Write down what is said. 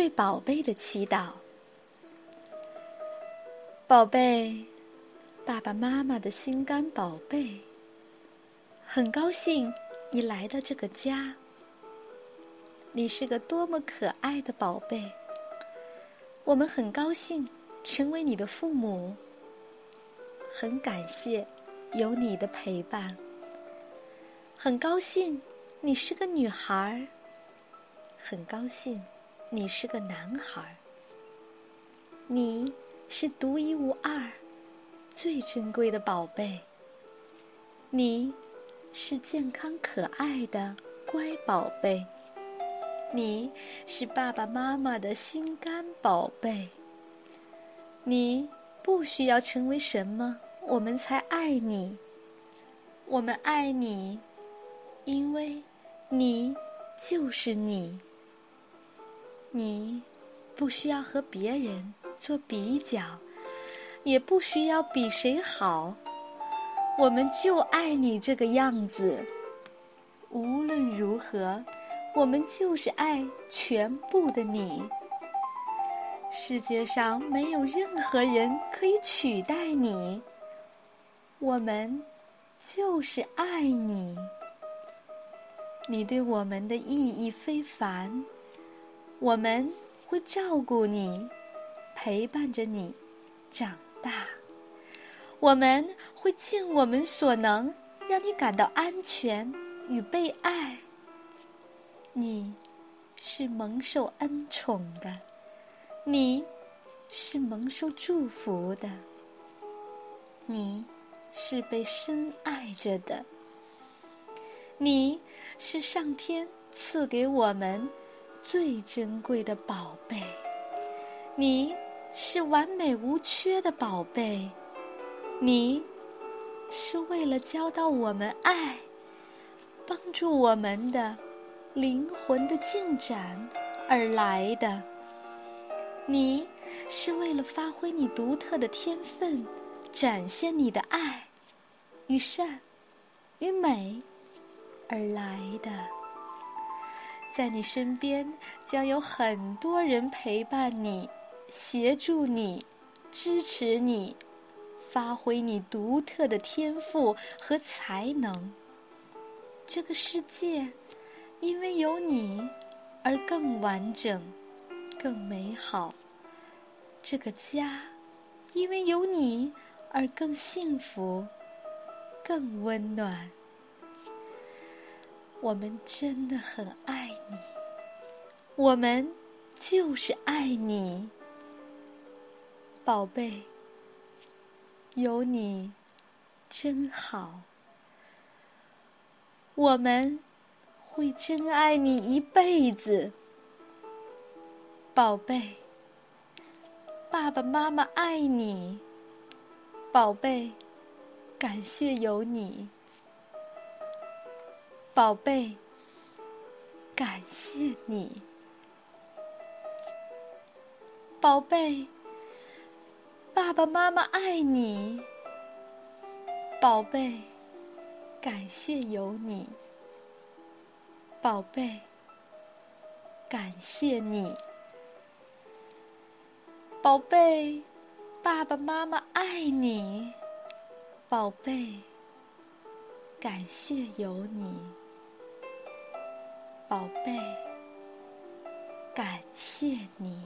对宝贝的祈祷。宝贝，爸爸妈妈的心肝宝贝，很高兴你来到这个家。你是个多么可爱的宝贝！我们很高兴成为你的父母，很感谢有你的陪伴。很高兴你是个女孩儿，很高兴你是个男孩。你是独一无二、最珍贵的宝贝。你是健康可爱的乖宝贝。你是爸爸妈妈的心肝宝贝。你不需要成为什么，我们才爱你。我们爱你，因为你就是你。你不需要和别人做比较，也不需要比谁好。我们就爱你这个样子。无论如何。我们就是爱全部的你。世界上没有任何人可以取代你。我们就是爱你。你对我们的意义非凡。我们会照顾你，陪伴着你长大。我们会尽我们所能，让你感到安全与被爱。你是蒙受恩宠的，你是蒙受祝福的，你是被深爱着的，你是上天赐给我们最珍贵的宝贝，你是完美无缺的宝贝，你是为了教导我们爱，帮助我们的。灵魂的进展而来的，你是为了发挥你独特的天分，展现你的爱与善与美而来的。在你身边将有很多人陪伴你，协助你，支持你，发挥你独特的天赋和才能。这个世界。因为有你，而更完整、更美好。这个家，因为有你而更幸福、更温暖。我们真的很爱你，我们就是爱你，宝贝。有你真好，我们。会真爱你一辈子，宝贝。爸爸妈妈爱你，宝贝。感谢有你，宝贝。感谢你，宝贝。爸爸妈妈爱你，宝贝。感谢有你。宝贝，感谢你，宝贝，爸爸妈妈爱你，宝贝，感谢有你，宝贝，感谢你。